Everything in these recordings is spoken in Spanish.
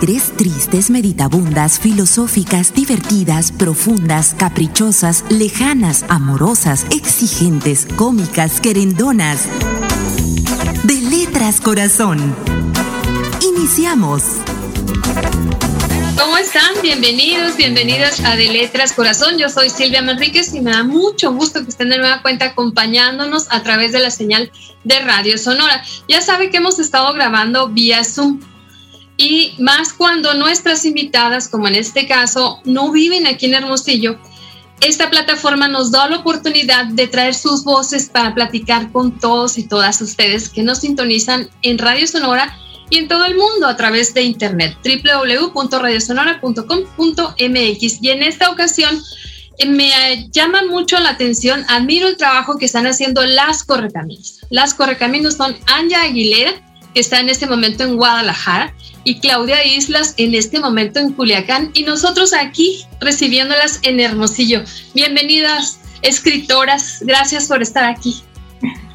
tres tristes, meditabundas, filosóficas, divertidas, profundas, caprichosas, lejanas, amorosas, exigentes, cómicas, querendonas. De letras corazón. Iniciamos. ¿Cómo están? Bienvenidos, bienvenidas a De Letras Corazón. Yo soy Silvia Manríquez y me da mucho gusto que estén de nueva cuenta acompañándonos a través de la señal de Radio Sonora. Ya sabe que hemos estado grabando vía Zoom y más cuando nuestras invitadas, como en este caso, no viven aquí en Hermosillo. Esta plataforma nos da la oportunidad de traer sus voces para platicar con todos y todas ustedes que nos sintonizan en Radio Sonora y en todo el mundo a través de internet www.radiosonora.com.mx. Y en esta ocasión eh, me llama mucho la atención, admiro el trabajo que están haciendo las Correcaminos. Las Correcaminos son Anja Aguilera, que está en este momento en Guadalajara, y Claudia Islas en este momento en Culiacán, y nosotros aquí recibiéndolas en Hermosillo. Bienvenidas, escritoras, gracias por estar aquí.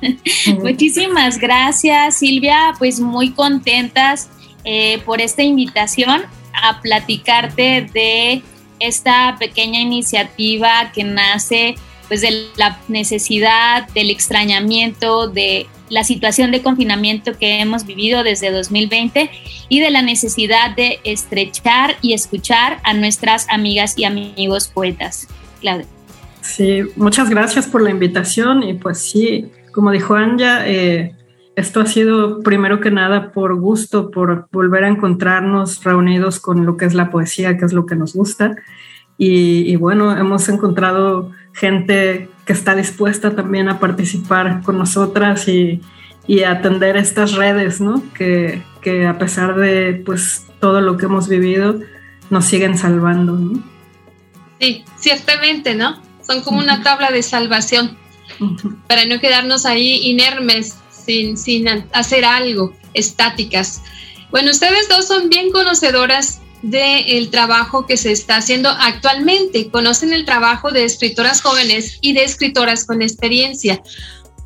Muchísimas gracias, Silvia. Pues muy contentas eh, por esta invitación a platicarte de esta pequeña iniciativa que nace pues de la necesidad, del extrañamiento, de la situación de confinamiento que hemos vivido desde 2020 y de la necesidad de estrechar y escuchar a nuestras amigas y amigos poetas. Claudia. Sí, muchas gracias por la invitación y pues sí, como dijo Anja, eh, esto ha sido primero que nada por gusto, por volver a encontrarnos reunidos con lo que es la poesía, que es lo que nos gusta. Y, bueno, hemos encontrado gente que está dispuesta también a participar con nosotras y, y atender estas redes, ¿no? Que, que, a pesar de pues todo lo que hemos vivido, nos siguen salvando, ¿no? Sí, ciertamente, ¿no? Son como una tabla de salvación para no quedarnos ahí inermes sin, sin hacer algo, estáticas. Bueno, ustedes dos son bien conocedoras del trabajo que se está haciendo actualmente. Conocen el trabajo de escritoras jóvenes y de escritoras con experiencia.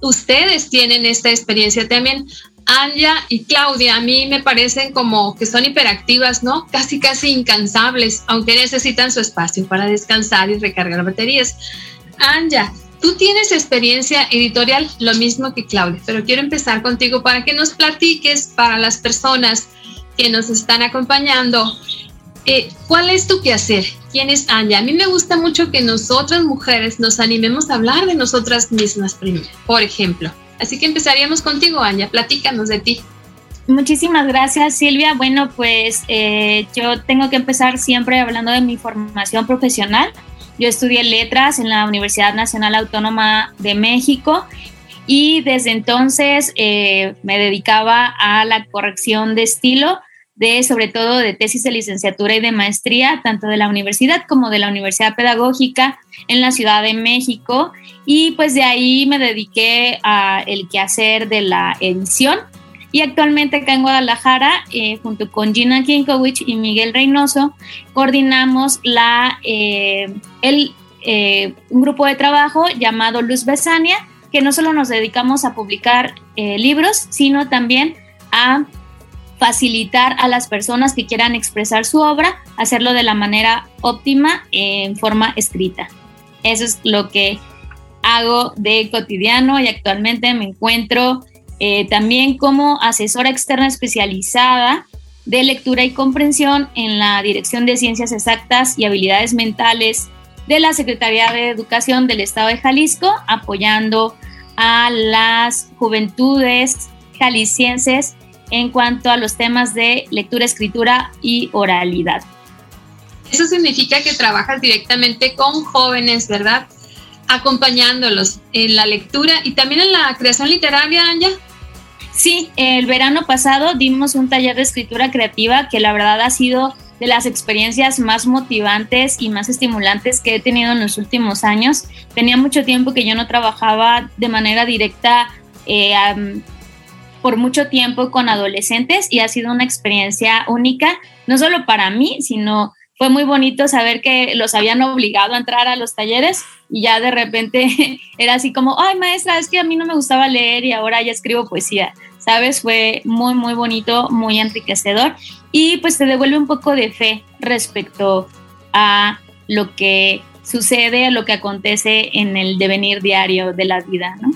Ustedes tienen esta experiencia también. Anja y Claudia a mí me parecen como que son hiperactivas, ¿no? Casi, casi incansables, aunque necesitan su espacio para descansar y recargar baterías. Anja, Tú tienes experiencia editorial, lo mismo que Claudia, pero quiero empezar contigo para que nos platiques para las personas que nos están acompañando. Eh, ¿Cuál es tu quehacer? ¿Quién es Anja? A mí me gusta mucho que nosotras mujeres nos animemos a hablar de nosotras mismas primero, por ejemplo. Así que empezaríamos contigo, Anja. Platícanos de ti. Muchísimas gracias, Silvia. Bueno, pues eh, yo tengo que empezar siempre hablando de mi formación profesional. Yo estudié letras en la Universidad Nacional Autónoma de México y desde entonces eh, me dedicaba a la corrección de estilo de sobre todo de tesis de licenciatura y de maestría, tanto de la universidad como de la Universidad Pedagógica en la Ciudad de México. Y pues de ahí me dediqué a el quehacer de la edición y actualmente acá en Guadalajara, eh, junto con Gina Kinkowicz y Miguel Reynoso, coordinamos la, eh, el, eh, un grupo de trabajo llamado Luz Besania, que no solo nos dedicamos a publicar libros, sino también a facilitar a las personas que quieran expresar su obra, hacerlo de la manera óptima en forma escrita. Eso es lo que hago de cotidiano y actualmente me encuentro eh, también como asesora externa especializada de lectura y comprensión en la Dirección de Ciencias Exactas y Habilidades Mentales de la Secretaría de Educación del Estado de Jalisco, apoyando a las juventudes jaliscienses en cuanto a los temas de lectura, escritura y oralidad. Eso significa que trabajas directamente con jóvenes, ¿verdad? Acompañándolos en la lectura y también en la creación literaria, Anja. Sí, el verano pasado dimos un taller de escritura creativa que la verdad ha sido de las experiencias más motivantes y más estimulantes que he tenido en los últimos años. Tenía mucho tiempo que yo no trabajaba de manera directa eh, por mucho tiempo con adolescentes y ha sido una experiencia única, no solo para mí, sino fue muy bonito saber que los habían obligado a entrar a los talleres y ya de repente era así como, ay maestra, es que a mí no me gustaba leer y ahora ya escribo poesía. ¿sabes? Fue muy, muy bonito, muy enriquecedor. y pues te devuelve un poco de fe respecto a lo que sucede, lo que acontece en el devenir diario de la vida, ¿no?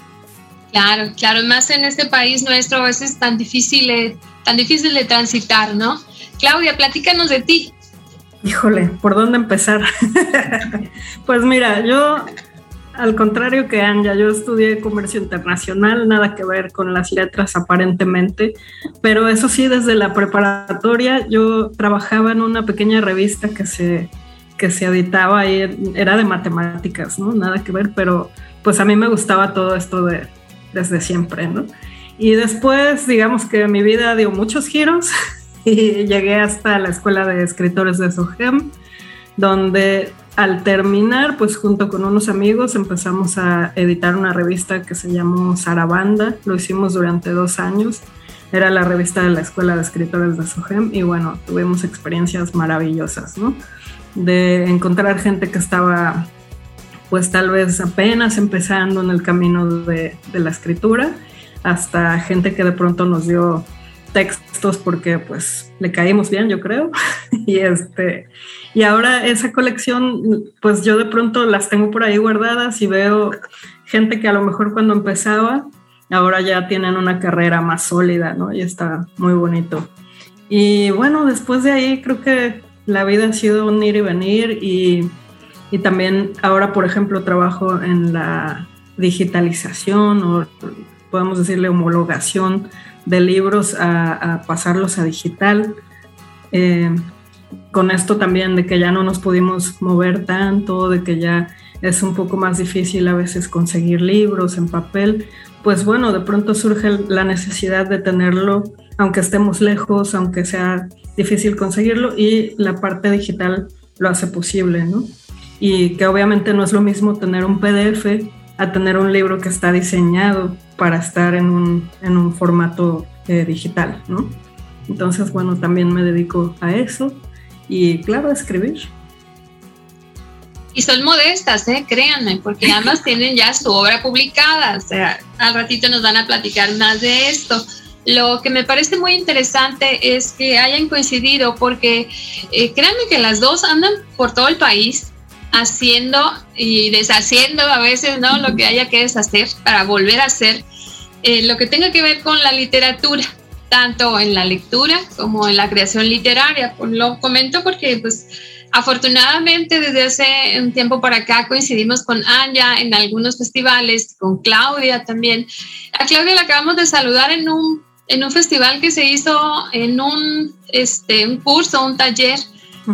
Claro, claro, más en este país nuestro a veces tan difícil, tan difícil de transitar, ¿no? Claudia, platícanos de ti. Híjole, ¿por dónde empezar? pues mira, yo al contrario que Anja, yo estudié comercio internacional, nada que ver con las letras aparentemente, pero eso sí, desde la preparatoria yo trabajaba en una pequeña revista que se, que se editaba y era de matemáticas, ¿no? Nada que ver, pero pues a mí me gustaba todo esto de, desde siempre, ¿no? Y después, digamos que mi vida dio muchos giros y llegué hasta la Escuela de Escritores de SOGEM, donde al terminar, pues junto con unos amigos empezamos a editar una revista que se llamó Sarabanda, lo hicimos durante dos años, era la revista de la Escuela de Escritores de SOGEM y bueno, tuvimos experiencias maravillosas, ¿no? De encontrar gente que estaba pues tal vez apenas empezando en el camino de, la escritura, hasta gente que de pronto nos dio textos porque pues le caímos bien, yo creo. y este y ahora esa colección pues yo de pronto las tengo por ahí guardadas y veo gente que a lo mejor cuando empezaba ahora ya tienen una carrera más sólida, ¿no? Y está muy bonito. Y bueno, después de ahí creo que la vida ha sido un ir y venir y, y también ahora, por ejemplo, trabajo en la digitalización o podemos decirle homologación de libros a, pasarlos a digital. Eh, con esto también de que ya no nos pudimos mover tanto, de que ya es un poco más difícil a veces conseguir libros en papel, pues bueno, de pronto surge la necesidad de tenerlo, aunque estemos lejos, aunque sea difícil conseguirlo, y la parte digital lo hace posible, ¿no? Y que obviamente no es lo mismo tener un PDF a tener un libro que está diseñado para estar en un, en un formato eh, digital, ¿no? Entonces, bueno, también me dedico a eso y, claro, a escribir. Y son modestas, ¿eh? créanme, porque ambas tienen ya su obra publicada. O sea, al ratito nos van a platicar más de esto. Lo que me parece muy interesante es que hayan coincidido, porque eh, créanme que las dos andan por todo el país haciendo y deshaciendo a veces, ¿no? Lo que haya que deshacer para volver a hacer eh, lo que tenga que ver con la literatura, tanto en la lectura como en la creación literaria. Lo comento porque, pues, afortunadamente desde hace un tiempo para acá coincidimos con Anja en algunos festivales, con Claudia también. A Claudia la acabamos de saludar en un, en un festival que se hizo en un, este, un curso, un taller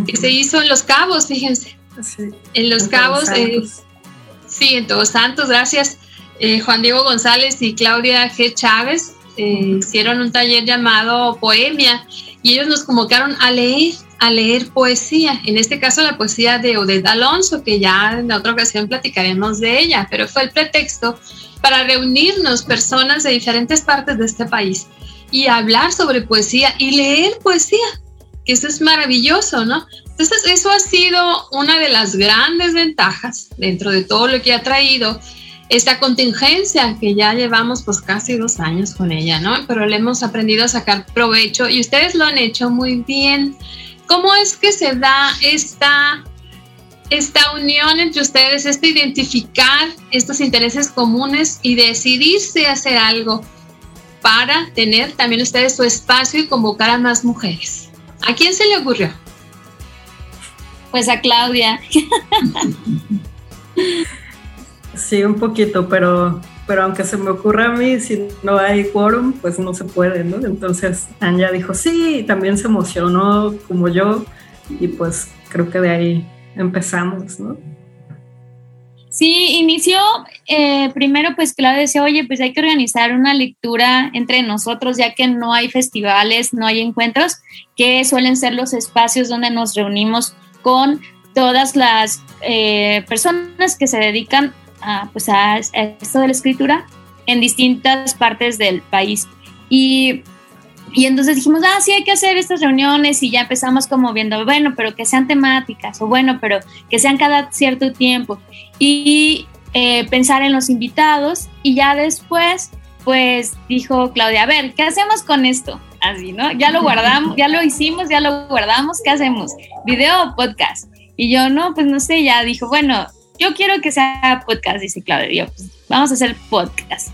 que se hizo en Los Cabos, fíjense en Los Cabos, eh, sí, en Todos Santos, gracias. Eh, Juan Diego González y Claudia G. Chávez eh, hicieron un taller llamado Poemia y ellos nos convocaron a leer, a leer poesía, en este caso la poesía de Odette Alonso, que ya en otra ocasión platicaremos de ella, pero fue el pretexto para reunirnos personas de diferentes partes de este país y hablar sobre poesía y leer poesía, que eso es maravilloso, ¿no? Entonces, eso ha sido una de las grandes ventajas dentro de todo lo que ha traído esta contingencia que ya llevamos pues casi dos años con ella, ¿no? Pero le hemos aprendido a sacar provecho y ustedes lo han hecho muy bien. ¿Cómo es que se da esta, esta unión entre ustedes, este identificar estos intereses comunes y decidirse hacer algo para tener también ustedes su espacio y convocar a más mujeres? ¿A quién se le ocurrió? Pues a Claudia. Sí, un poquito, pero, pero aunque se me ocurra a mí, si no hay quórum, pues no se puede, ¿no? Entonces Anja dijo sí, también se emocionó como yo, y pues creo que de ahí empezamos, ¿no? Sí, inició eh, primero, pues Claudia decía, oye, pues hay que organizar una lectura entre nosotros, ya que no hay festivales, no hay encuentros, que suelen ser los espacios donde nos reunimos con todas las eh, personas que se dedican a, pues a, esto de la escritura en distintas partes del país. Y, y, entonces dijimos, ah, sí, hay que hacer estas reuniones y ya empezamos como viendo, bueno, pero que sean temáticas o bueno, pero que sean cada cierto tiempo. Y eh, pensar en los invitados y ya después, pues dijo Claudia, a ver, ¿qué hacemos con esto? Así, ¿no? Ya lo guardamos, ya lo hicimos, ya lo guardamos, ¿qué hacemos? ¿Video o podcast? Y yo, no, pues no sé, ya dijo, bueno, yo quiero que sea podcast, dice Claudia. Yo, pues vamos a hacer podcast.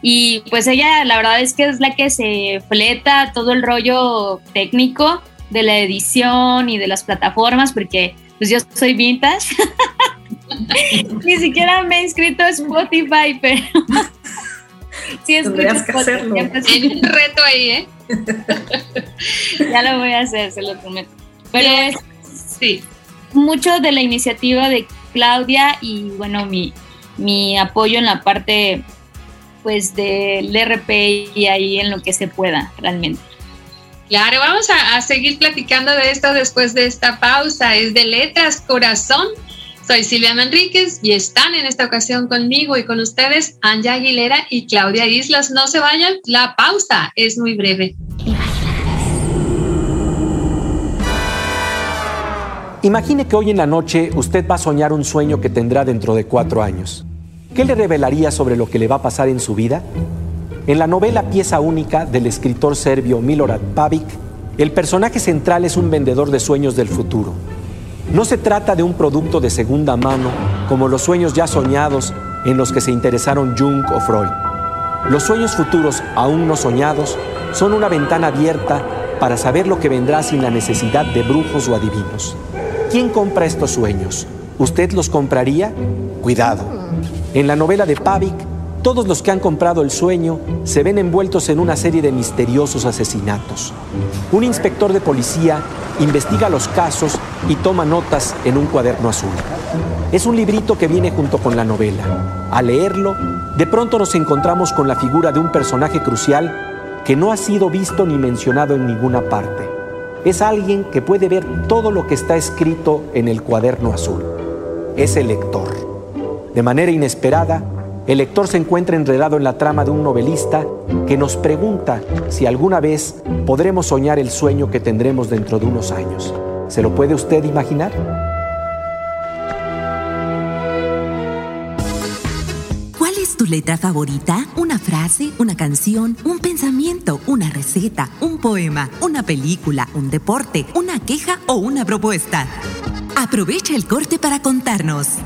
Y pues ella, la verdad es que es la que se fleta todo el rollo técnico de la edición y de las plataformas, porque pues yo soy vintage. Ni siquiera me he inscrito a Spotify, pero sí es que hacerlo. Hay un reto ahí, ¿eh? ya lo voy a hacer, se lo prometo. Pero es sí. mucho de la iniciativa de Claudia y bueno, mi, mi apoyo en la parte pues del RP y ahí en lo que se pueda realmente. Claro, vamos a, seguir platicando de esto después de esta pausa. Es de Letras Corazón. Soy Silvia Manríquez y están en esta ocasión conmigo y con ustedes Anja Aguilera y Claudia Islas. No se vayan, la pausa es muy breve. Imagine que hoy en la noche usted va a soñar un sueño que tendrá dentro de cuatro años. ¿Qué le revelaría sobre lo que le va a pasar en su vida? En la novela Pieza Única del escritor serbio Milorad Pavic, el personaje central es un vendedor de sueños del futuro. No se trata de un producto de segunda mano como los sueños ya soñados en los que se interesaron Jung o Freud. Los sueños futuros aún no soñados son una ventana abierta para saber lo que vendrá sin la necesidad de brujos o adivinos. ¿Quién compra estos sueños? ¿Usted los compraría? Cuidado. En la novela de Pavic, todos los que han comprado el sueño se ven envueltos en una serie de misteriosos asesinatos. Un inspector de policía investiga los casos y toma notas en un cuaderno azul. Es un librito que viene junto con la novela. Al leerlo, de pronto nos encontramos con la figura de un personaje crucial que no ha sido visto ni mencionado en ninguna parte. Es alguien que puede ver todo lo que está escrito en el cuaderno azul. Es el lector. De manera inesperada, el lector se encuentra enredado en la trama de un novelista que nos pregunta si alguna vez podremos soñar el sueño que tendremos dentro de unos años. ¿Se lo puede usted imaginar? ¿Cuál es tu letra favorita? ¿Una frase? ¿Una canción? ¿Un pensamiento? ¿Una receta? ¿Un poema? ¿Una película? ¿Un deporte? ¿Una queja o una propuesta? Aprovecha el corte para contarnos.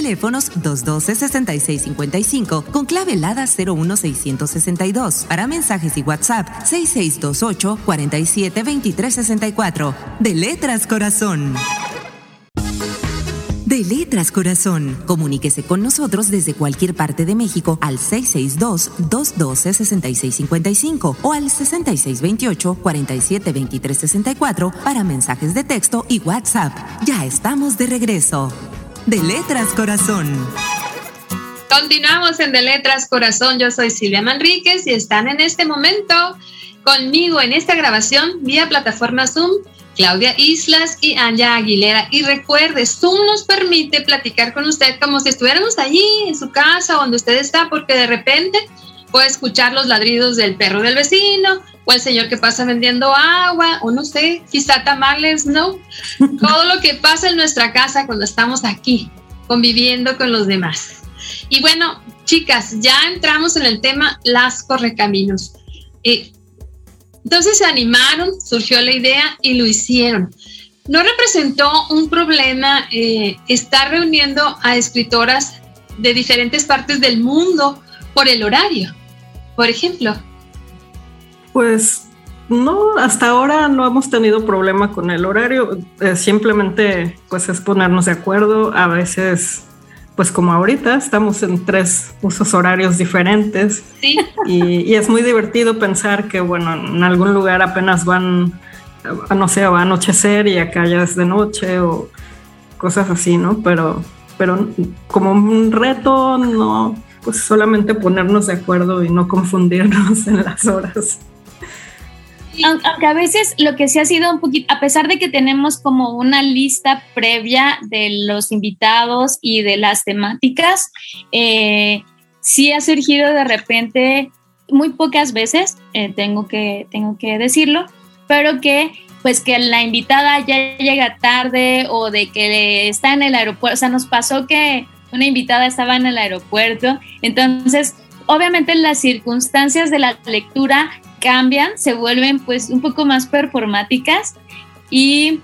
Teléfonos 212-6655 con clave helada 01662. Para mensajes y WhatsApp 6628 472364. De Letras Corazón. De Letras Corazón. Comuníquese con nosotros desde cualquier parte de México al 662-212-6655 o al 6628-472364 para mensajes de texto y WhatsApp. Ya estamos de regreso de Letras Corazón. Continuamos en De Letras Corazón. Yo soy Silvia Manríquez y están en este momento conmigo en esta grabación vía plataforma Zoom Claudia Islas y Anja Aguilera. Y recuerde, Zoom nos permite platicar con usted como si estuviéramos allí en su casa, donde usted está, porque de repente puede escuchar los ladridos del perro del vecino, o el señor que pasa vendiendo agua, o no sé, quizá tamales, ¿no? Todo lo que pasa en nuestra casa cuando estamos aquí, conviviendo con los demás. Y bueno, chicas, ya entramos en el tema las correcaminos. Eh, entonces se animaron, surgió la idea y lo hicieron. ¿No representó un problema eh, estar reuniendo a escritoras de diferentes partes del mundo por el horario, por ejemplo? Pues no, hasta ahora no hemos tenido problema con el horario. Eh, simplemente pues es ponernos de acuerdo. A veces, pues como ahorita, estamos en tres usos horarios diferentes. Sí. Y, es muy divertido pensar que, bueno, en algún lugar apenas van, no sé, va a anochecer y acá ya es de noche o cosas así, ¿no? Pero, pero como un reto, no, pues solamente ponernos de acuerdo y no confundirnos en las horas. Aunque a veces lo que sí ha sido un poquito, a pesar de que tenemos como una lista previa de los invitados y de las temáticas, eh, sí ha surgido de repente, muy pocas veces, eh, tengo, que, tengo que decirlo, pero que pues que la invitada ya llega tarde o de que está en el aeropuerto, o sea, nos pasó que una invitada estaba en el aeropuerto, entonces obviamente las circunstancias de la lectura cambian, se vuelven pues un poco más performáticas y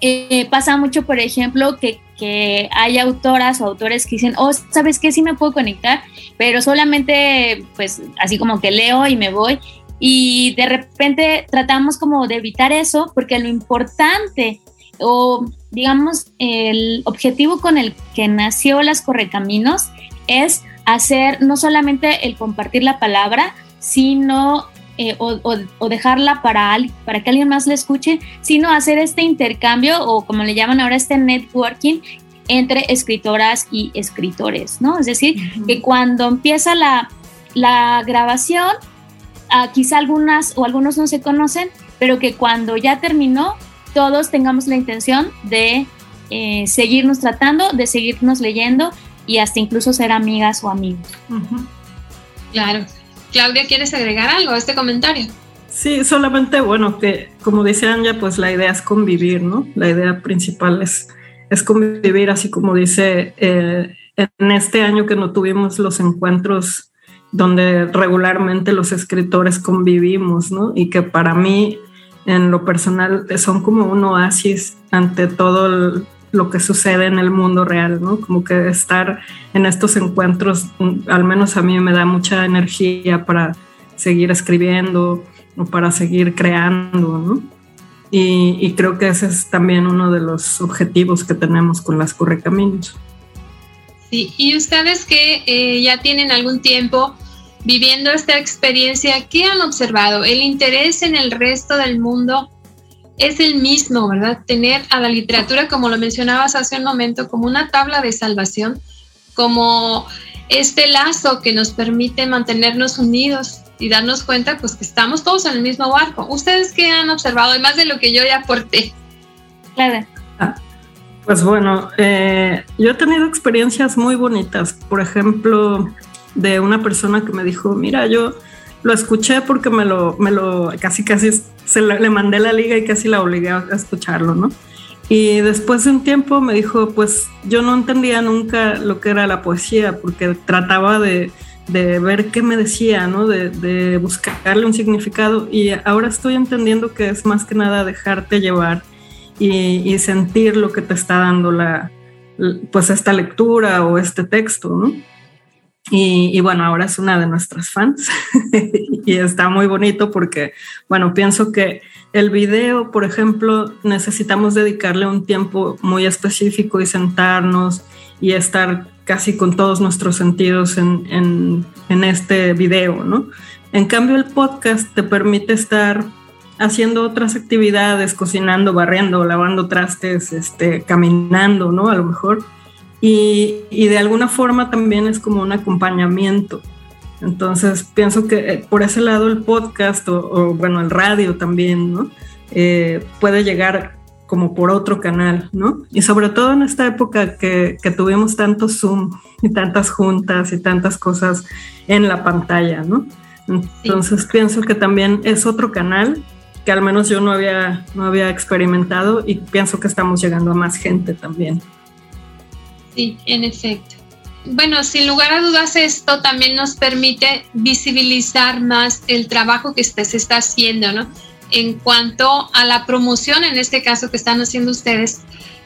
eh, pasa mucho, por ejemplo, que, que, hay autoras o autores que dicen, oh, ¿sabes qué? Sí me puedo conectar, pero solamente pues así como que leo y me voy. Y de repente tratamos como de evitar eso porque lo importante o digamos el objetivo con el que nació las Correcaminos es hacer no solamente el compartir la palabra, sino eh, o, dejarla para, para que alguien más la escuche, sino hacer este intercambio o como le llaman ahora este networking entre escritoras y escritores, ¿no? Es decir, que cuando empieza la, la grabación, ah, quizá algunas o algunos no se conocen, pero que cuando ya terminó, todos tengamos la intención de eh, seguirnos tratando, de seguirnos leyendo y hasta incluso ser amigas o amigos. Claro. Claudia, ¿quieres agregar algo a este comentario? Sí, solamente, bueno, que como dice Anja, pues la idea es convivir, ¿no? La idea principal es, es convivir, así como dice, eh, en este año que no tuvimos los encuentros donde regularmente los escritores convivimos, ¿no? Y que para mí, en lo personal, son como un oasis ante todo lo que sucede en el mundo real, ¿no? Como que estar en estos encuentros, al menos a mí me da mucha energía para seguir escribiendo o para seguir creando, ¿no? Y, creo que ese es también uno de los objetivos que tenemos con las Correcaminos. Sí, y ustedes que eh, ya tienen algún tiempo viviendo esta experiencia, ¿qué han observado? ¿El interés en el resto del mundo es el mismo, ¿verdad? Tener a la literatura, como lo mencionabas hace un momento, como una tabla de salvación, como este lazo que nos permite mantenernos unidos y darnos cuenta pues que estamos todos en el mismo barco. ¿Ustedes qué han observado, además de lo que yo ya aporté? Claro. Ah, pues bueno, eh, yo he tenido experiencias muy bonitas. Por ejemplo, de una persona que me dijo, mira, yo lo escuché porque me lo, me lo casi casi se le, mandé la liga y casi la obligué a escucharlo, ¿no? Y después de un tiempo me dijo, pues yo no entendía nunca lo que era la poesía, porque trataba de, de ver qué me decía, ¿no? De, buscarle un significado. Y ahora estoy entendiendo que es más que nada dejarte llevar y, y sentir lo que te está dando la, pues esta lectura o este texto, ¿no? Y, bueno, ahora es una de nuestras fans y está muy bonito porque, bueno, pienso que el video, por ejemplo, necesitamos dedicarle un tiempo muy específico y sentarnos y estar casi con todos nuestros sentidos en, en, en este video, ¿no? En cambio, el podcast te permite estar haciendo otras actividades, cocinando, barriendo, lavando trastes, este, caminando, ¿no? A lo mejor y, de alguna forma también es como un acompañamiento. Entonces pienso que eh, por ese lado el podcast o, bueno, el radio también, ¿no? Eh, puede llegar como por otro canal, ¿no? Y sobre todo en esta época que, que, tuvimos tanto Zoom y tantas juntas y tantas cosas en la pantalla, ¿no? Entonces pienso que también es otro canal que al menos yo no había, no había experimentado y pienso que estamos llegando a más gente también. Sí, en efecto. Bueno, sin lugar a dudas esto también nos permite visibilizar más el trabajo que se está haciendo, ¿no? En cuanto a la promoción, en este caso que están haciendo ustedes,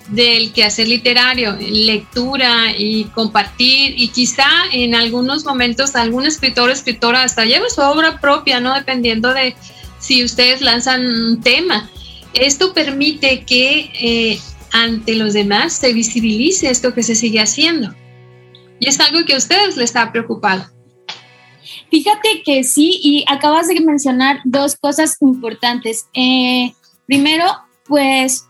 del quehacer literario, lectura y compartir y quizá en algunos momentos algún escritor o escritora hasta lleva su obra propia, ¿no? Dependiendo de si ustedes lanzan un tema. Esto permite que eh, ante los demás se visibilice esto que se sigue haciendo. Y es algo que a ustedes les está preocupado. Fíjate que sí, y acabas de mencionar dos cosas importantes. Eh, primero, pues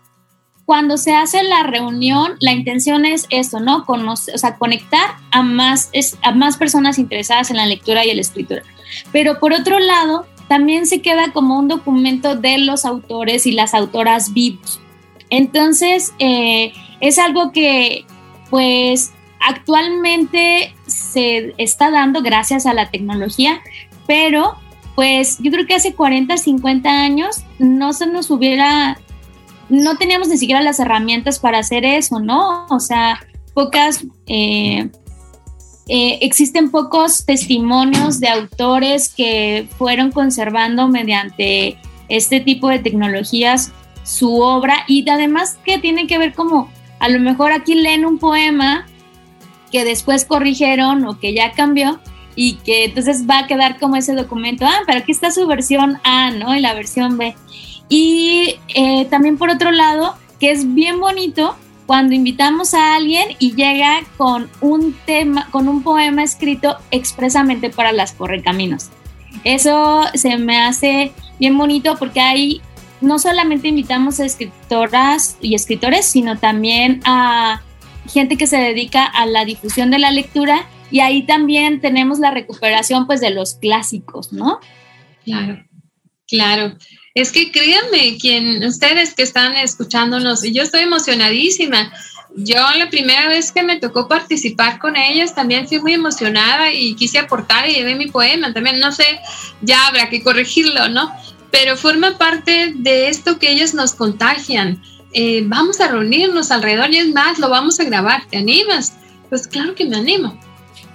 cuando se hace la reunión, la intención es eso, ¿no? Conocer, o sea, conectar a más, a más personas interesadas en la lectura y la escritura. Pero por otro lado, también se queda como un documento de los autores y las autoras vivos. Entonces, eh, es algo que pues actualmente se está dando gracias a la tecnología, pero pues yo creo que hace 40, 50 años no se nos hubiera, no teníamos ni siquiera las herramientas para hacer eso, ¿no? O sea, pocas, eh, eh, existen pocos testimonios de autores que fueron conservando mediante este tipo de tecnologías su obra y además que tiene que ver como a lo mejor aquí leen un poema que después corrigieron o que ya cambió y que entonces va a quedar como ese documento, ah, pero aquí está su versión A, ¿no? Y la versión B. Y eh, también por otro lado, que es bien bonito cuando invitamos a alguien y llega con un tema, con un poema escrito expresamente para las correcaminos. Eso se me hace bien bonito porque ahí no solamente invitamos a escritoras y escritores, sino también a gente que se dedica a la difusión de la lectura y ahí también tenemos la recuperación pues de los clásicos, ¿no? Claro, claro. Es que créanme, quien, ustedes que están escuchándonos, yo estoy emocionadísima. Yo la primera vez que me tocó participar con ellas también fui muy emocionada y quise aportar y llevé mi poema. También no sé, ya habrá que corregirlo, ¿no? Pero forma parte de esto que ellas nos contagian. Eh, vamos a reunirnos alrededor y es más, lo vamos a grabar. ¿Te animas? Pues claro que me animo.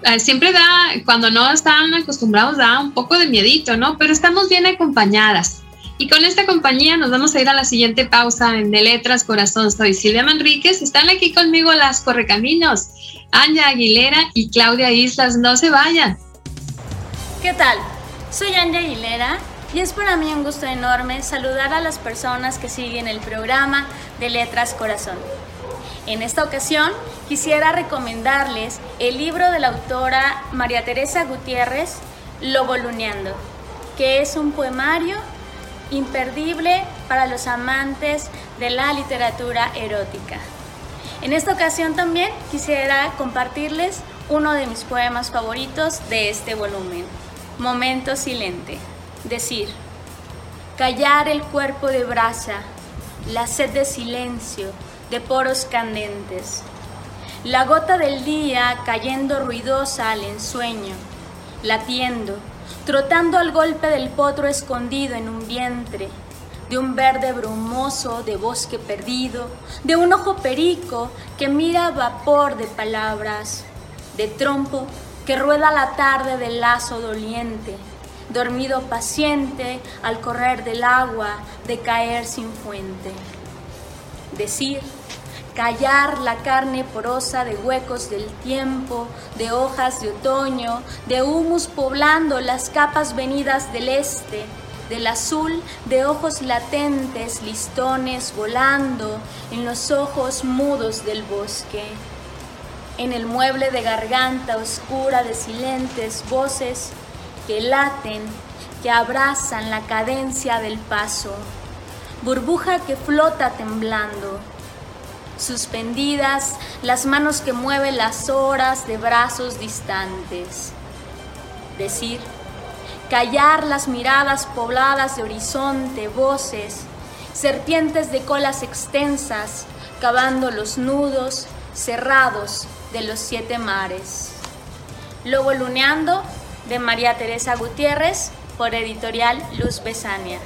Eh, siempre da, cuando no están acostumbrados, da un poco de miedito, ¿no? Pero estamos bien acompañadas. Y con esta compañía nos vamos a ir a la siguiente pausa en De Letras Corazón. Soy Silvia Manríquez. Están aquí conmigo las Correcaminos, Anja Aguilera y Claudia Islas. No se vayan. ¿Qué tal? Soy Anja Aguilera y es para mí un gusto enorme saludar a las personas que siguen el programa de Letras Corazón. En esta ocasión quisiera recomendarles el libro de la autora María Teresa Gutiérrez, Luneando, que es un poemario imperdible para los amantes de la literatura erótica. En esta ocasión también quisiera compartirles uno de mis poemas favoritos de este volumen, Momento Silente. Decir, callar el cuerpo de brasa, la sed de silencio, de poros candentes. La gota del día cayendo ruidosa al ensueño, latiendo, trotando al golpe del potro escondido en un vientre, de un verde brumoso de bosque perdido, de un ojo perico que mira vapor de palabras, de trompo que rueda la tarde del lazo doliente, dormido paciente al correr del agua, de caer sin fuente. Decir callar la carne porosa de huecos del tiempo, de hojas de otoño, de humus poblando las capas venidas del este, del azul de ojos latentes, listones volando en los ojos mudos del bosque, en el mueble de garganta oscura de silentes voces que laten, que abrazan la cadencia del paso, burbuja que flota temblando suspendidas, las manos que mueven las horas de brazos distantes. Decir, callar las miradas pobladas de horizonte, voces, serpientes de colas extensas, cavando los nudos cerrados de los siete mares. Lobo Luneando de María Teresa Gutiérrez por editorial Luz Besania.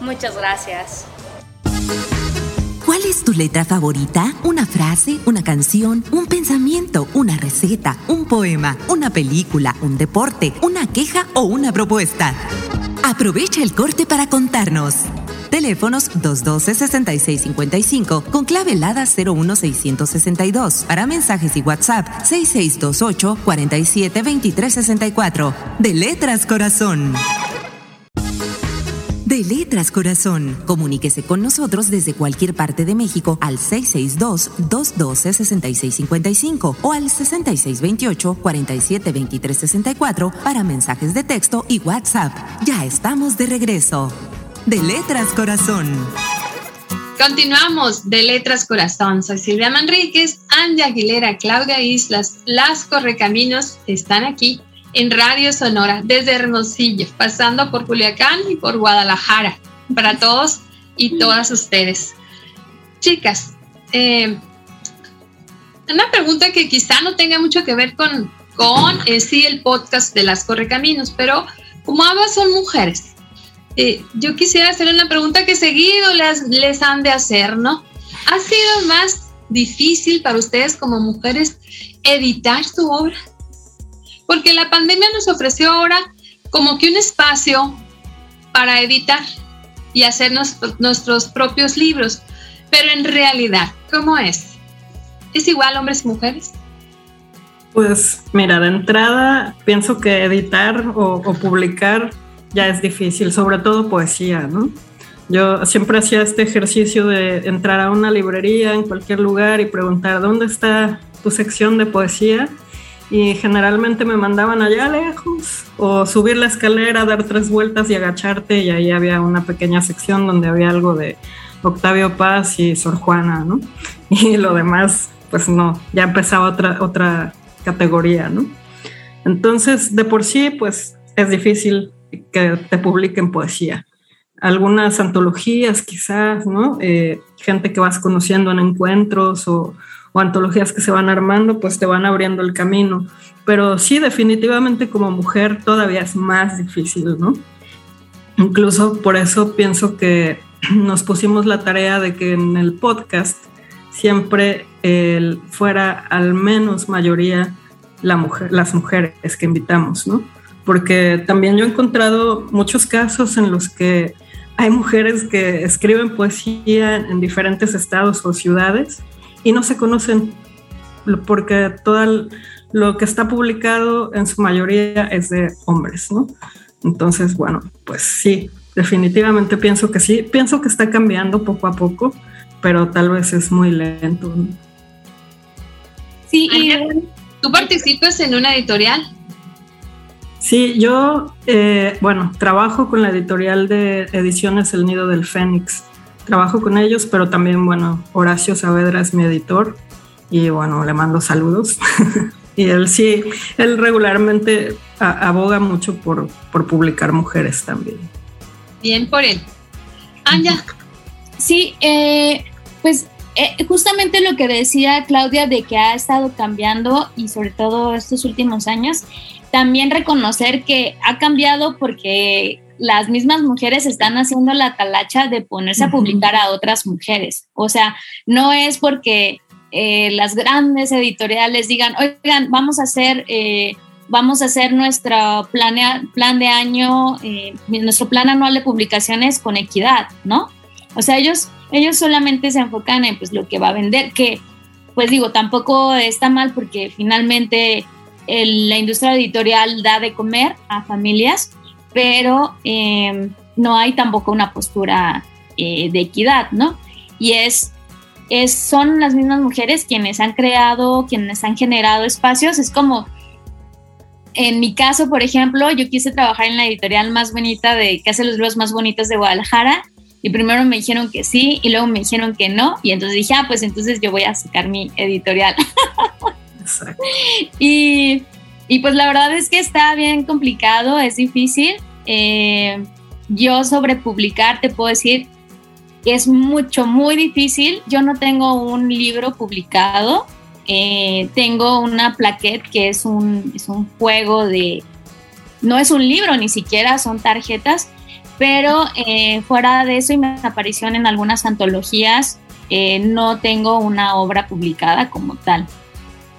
Muchas gracias. ¿Cuál es tu letra favorita? ¿Una frase, una canción, un pensamiento, una receta, un poema, una película, un deporte, una queja o una propuesta? Aprovecha el corte para contarnos. Teléfonos 212-6655 con clave helada 01662. Para mensajes y WhatsApp 6628 472364. De Letras Corazón. De Letras Corazón. Comuníquese con nosotros desde cualquier parte de México al 662-212-6655 o al 6628-472364 para mensajes de texto y WhatsApp. Ya estamos de regreso. De Letras Corazón. Continuamos de Letras Corazón. Soy Silvia Manríquez, Andy Aguilera, Claudia Islas, Las Correcaminos están aquí en Radio Sonora desde Hermosillo, pasando por Culiacán y por Guadalajara, para todos y todas ustedes. Chicas, eh, una pregunta que quizá no tenga mucho que ver con, con eh, sí el podcast de las Correcaminos, pero como ambas son mujeres, eh, yo quisiera hacer una pregunta que seguido les, les han de hacer, ¿no? ¿Ha sido más difícil para ustedes como mujeres editar su obra? porque la pandemia nos ofreció ahora como que un espacio para editar y hacer nuestros propios libros. Pero en realidad, ¿cómo es? ¿Es igual hombres y mujeres? Pues mira, de entrada pienso que editar o, publicar ya es difícil, sobre todo poesía, ¿no? Yo siempre hacía este ejercicio de entrar a una librería en cualquier lugar y preguntar dónde está tu sección de poesía y generalmente me mandaban allá lejos o subir la escalera, dar tres vueltas y agacharte y ahí había una pequeña sección donde había algo de Octavio Paz y Sor Juana, ¿no? Y lo demás, pues no, ya empezaba otra, otra categoría, ¿no? Entonces, de por sí, pues es difícil que te publiquen poesía. Algunas antologías quizás, ¿no? Eh, gente que vas conociendo en encuentros o, antologías que se van armando, pues te van abriendo el camino. Pero sí, definitivamente como mujer todavía es más difícil, ¿no? Incluso por eso pienso que nos pusimos la tarea de que en el podcast siempre fuera al menos mayoría la mujer, las mujeres que invitamos, ¿no? Porque también yo he encontrado muchos casos en los que hay mujeres que escriben poesía en diferentes estados o ciudades y no se conocen porque todo lo que está publicado en su mayoría es de hombres, ¿no? Entonces, bueno, pues sí, definitivamente pienso que sí, pienso que está cambiando poco a poco, pero tal vez es muy lento. Sí, y tú participas en una editorial. Sí, yo, eh, bueno, trabajo con la editorial de ediciones El Nido del Fénix. Trabajo con ellos, pero también, bueno, Horacio Saavedra es mi editor y, bueno, le mando saludos. y él sí, él regularmente aboga mucho por, por publicar mujeres también. Bien por él. Anja. Sí, eh, pues eh, justamente lo que decía Claudia de que ha estado cambiando y sobre todo estos últimos años, también reconocer que ha cambiado porque las mismas mujeres están haciendo la talacha de ponerse a publicar a otras mujeres. O sea, no es porque eh, las grandes editoriales digan, oigan, vamos a hacer vamos a hacer nuestro plan, plan de año, eh, nuestro plan anual de publicaciones con equidad, ¿no? O sea, ellos, ellos solamente se enfocan en pues, lo que va a vender, que pues digo, tampoco está mal porque finalmente la industria editorial da de comer a familias, pero em, no hay tampoco una postura eh, de equidad, ¿no? Y es, es, son las mismas mujeres quienes han creado, quienes han generado espacios, es como en mi caso, por ejemplo, yo quise trabajar en la editorial más bonita de que hace los libros más bonitos de Guadalajara. Y primero me dijeron que sí y luego me dijeron que no. Y entonces dije, ah, pues entonces yo voy a sacar mi editorial. Y, y, pues la verdad es que está bien complicado, es difícil. Eh, yo sobre publicar te puedo decir que es mucho, muy difícil. Yo no tengo un libro publicado. Eh, tengo una plaquette que es un, es un juego de, no es un libro ni siquiera, son tarjetas, pero eh, fuera de eso y me aparición en algunas antologías, no tengo una obra publicada como tal.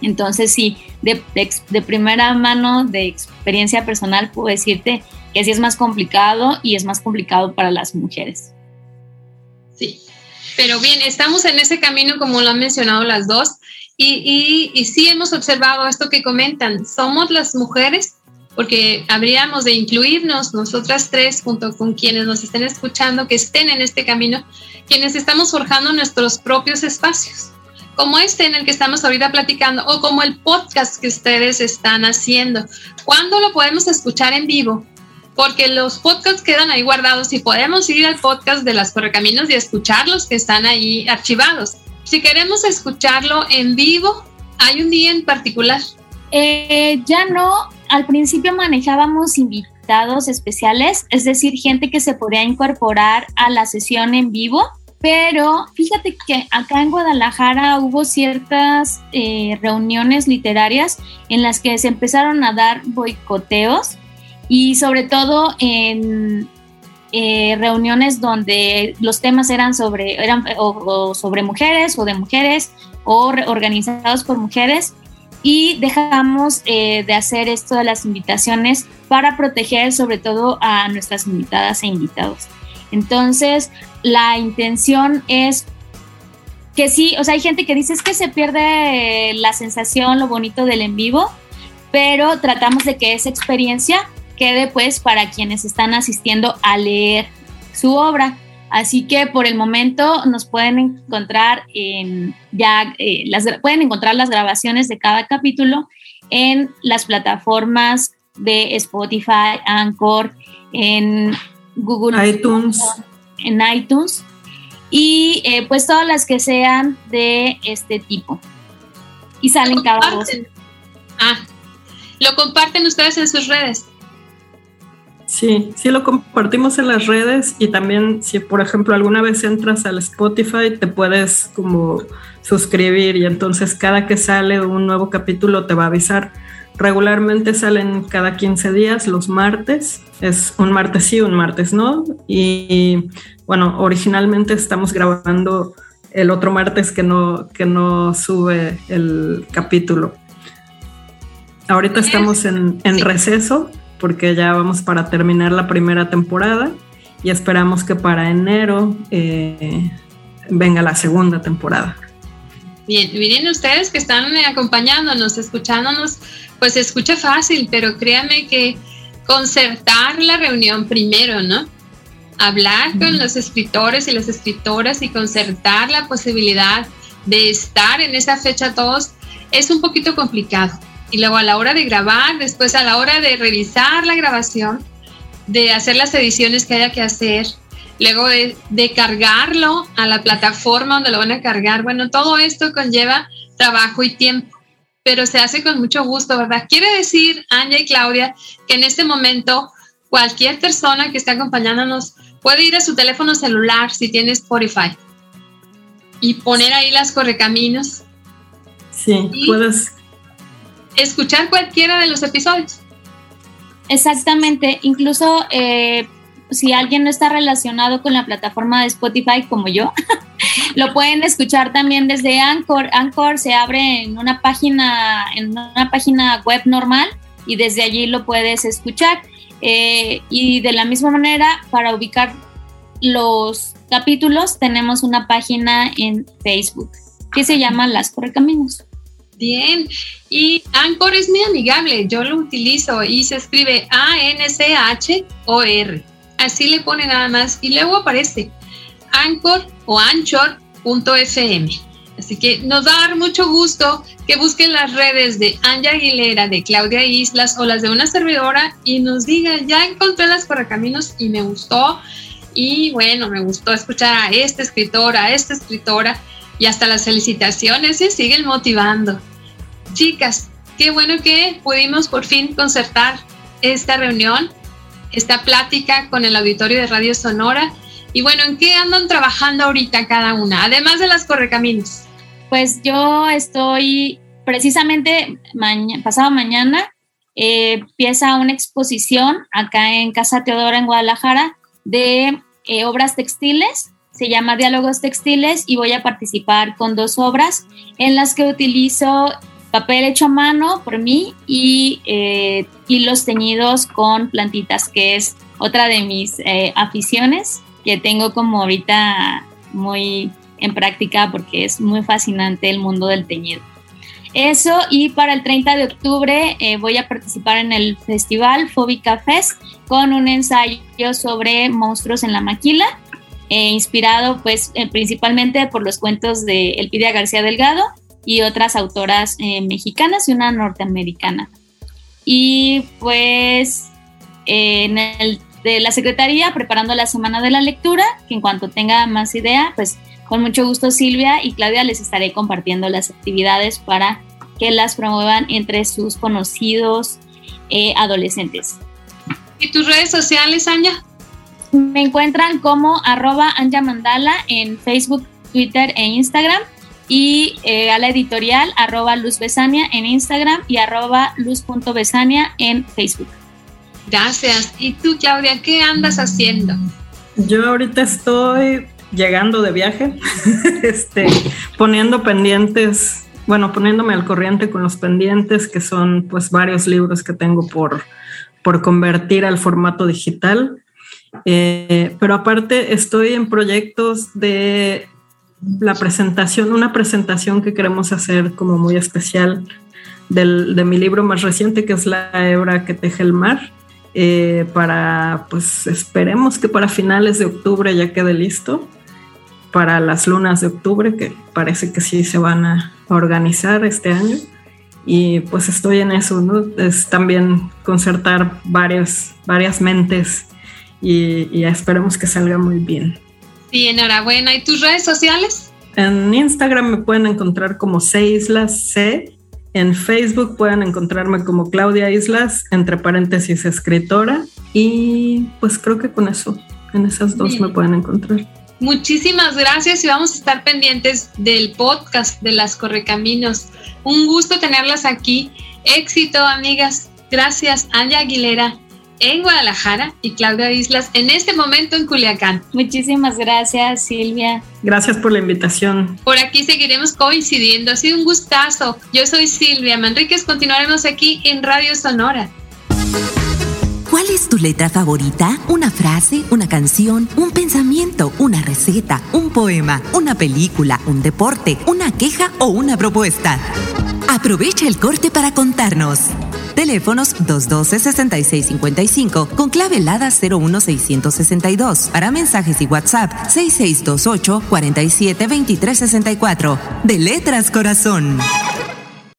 Entonces sí, de, primera mano, de experiencia personal, puedo decirte que sí es más complicado y es más complicado para las mujeres. Sí, pero bien, estamos en ese camino como lo han mencionado las dos. Y, y, sí hemos observado esto que comentan, somos las mujeres, porque habríamos de incluirnos nosotras tres junto con quienes nos estén escuchando, que estén en este camino, quienes estamos forjando nuestros propios espacios, como este en el que estamos ahorita platicando o como el podcast que ustedes están haciendo. ¿Cuándo lo podemos escuchar en vivo? Porque los podcasts quedan ahí guardados y podemos ir al podcast de las Correcaminos y escucharlos que están ahí archivados si queremos escucharlo en vivo, ¿hay un día en particular? Eh, ya no, al principio manejábamos invitados especiales, es decir, gente que se podía incorporar a la sesión en vivo, pero fíjate que acá en Guadalajara hubo ciertas eh, reuniones literarias en las que se empezaron a dar boicoteos y sobre todo en, eh, reuniones donde los temas eran sobre, eran, o, sobre mujeres o de mujeres o organizados por mujeres. y dejamos eh, de hacer esto de las invitaciones para proteger sobre todo a nuestras invitadas e invitados. Entonces, la intención es que sí, o sea, hay gente que dice es que se pierde la sensación, lo bonito del en vivo, pero tratamos de que esa experiencia quede pues para quienes están asistiendo a leer su obra. Así que por el momento nos pueden encontrar en ya eh, las pueden encontrar las grabaciones de cada capítulo en las plataformas de Spotify, Anchor, en Google iTunes, en iTunes y eh, pues todas las que sean de este tipo y salen cada voz. Ah, lo comparten ustedes en sus redes. Sí, sí lo compartimos en las redes y también si por ejemplo alguna vez entras al Spotify te puedes como suscribir y entonces cada que sale un nuevo capítulo te va a avisar. Regularmente salen cada 15 días los martes, es un martes sí, un martes no y bueno, originalmente estamos grabando el otro martes que no, que no sube el capítulo. Ahorita estamos en, en receso porque ya vamos para terminar la primera temporada y esperamos que para enero eh, venga la segunda temporada. Bien, miren ustedes que están acompañándonos, escuchándonos, pues se escucha fácil, pero créanme que concertar la reunión primero, ¿no? Hablar con los escritores y las escritoras y concertar la posibilidad de estar en esa fecha todos es un poquito complicado y luego a la hora de grabar, después a la hora de revisar la grabación, de hacer las ediciones que haya que hacer, luego de, cargarlo a la plataforma donde lo van a cargar. Bueno, todo esto conlleva trabajo y tiempo, pero se hace con mucho gusto, ¿verdad? Quiere decir, Anya y Claudia, que en este momento cualquier persona que esté acompañándonos puede ir a su teléfono celular si tiene Spotify y poner ahí las correcaminos. Sí, puedes escuchar cualquiera de los episodios. Exactamente, incluso eh, si alguien no está relacionado con la plataforma de Spotify como yo, lo pueden escuchar también desde Anchor. Anchor se abre en una página, en una página web normal y desde allí lo puedes escuchar. Eh, y de la misma manera, para ubicar los capítulos, tenemos una página en Facebook que se llama Las Correcaminos. Bien, y Anchor es muy amigable, yo lo utilizo y se escribe A-N-C-H-O-R. Así le pone nada más y luego aparece Anchor o Anchor.fm. Así que nos va a dar mucho gusto que busquen las redes de Anja Aguilera, de Claudia Islas o las de una servidora y nos digan, ya encontré las correcaminos y me gustó. Y bueno, me gustó escuchar a esta escritora, a esta escritora y hasta las felicitaciones se siguen motivando. Chicas, qué bueno que pudimos por fin concertar esta reunión, esta plática con el auditorio de Radio Sonora. Y bueno, ¿en qué andan trabajando ahorita cada una, además de las correcaminos? Pues yo estoy precisamente pasado mañana, eh, empieza una exposición acá en Casa Teodora en Guadalajara de eh, obras textiles se llama Diálogos Textiles y voy a participar con dos obras en las que utilizo papel hecho a mano por mí y eh, hilos teñidos con plantitas, que es otra de mis eh, aficiones que tengo como ahorita muy en práctica porque es muy fascinante el mundo del teñido. Eso y para el 30 de octubre eh, voy a participar en el festival Fóbica Fest con un ensayo sobre monstruos en la maquila eh, inspirado pues eh, principalmente por los cuentos de Elpidia García Delgado y otras autoras eh, mexicanas y una norteamericana. Y pues en el de la Secretaría preparando la Semana de la Lectura, que en cuanto tenga más idea, pues con mucho gusto Silvia y Claudia les estaré compartiendo las actividades para que las promuevan entre sus conocidos adolescentes. ¿Y tus redes sociales, Anya? Me encuentran como arroba Anja Mandala en Facebook, Twitter e Instagram y eh, a la editorial arroba Luz Besania en Instagram y arroba luz.besania en Facebook. Gracias. ¿Y tú, Claudia, qué andas haciendo? Yo ahorita estoy llegando de viaje, este, poniendo pendientes bueno, poniéndome al corriente con los pendientes, que son pues varios libros que tengo por, por convertir al formato digital. Eh, pero aparte estoy en proyectos de la presentación, una presentación que queremos hacer como muy especial del, de mi libro más reciente, que es La hebra que teje el mar, eh, para, pues esperemos que para finales de octubre ya quede listo para las lunas de octubre, que parece que sí se van a organizar este año. Y pues estoy en eso, ¿no? Es también concertar varias, varias mentes y esperemos que salga muy bien. Sí, enhorabuena. ¿Y tus redes sociales? En Instagram me pueden encontrar como C Islas C en Facebook pueden encontrarme como Claudia Islas, entre paréntesis escritora. Y pues creo que con eso, en esas dos me pueden encontrar. Muchísimas gracias y vamos a estar pendientes del podcast de las Correcaminos. Un gusto tenerlas aquí. Éxito, amigas. Gracias, Anya Aguilera en Guadalajara y Claudia Islas en este momento en Culiacán. Muchísimas gracias, Silvia. Gracias por la invitación. Por aquí seguiremos coincidiendo. Ha sido un gustazo. Yo soy Silvia Manríquez. Continuaremos aquí en Radio Sonora. ¿Cuál es tu letra favorita? ¿Una frase, una canción, un pensamiento, una receta, un poema, una película, un deporte, una queja o una propuesta? Aprovecha el corte para contarnos. Teléfonos 212-6655 con clave helada 01662. Para mensajes y WhatsApp 6628 472364. De Letras Corazón.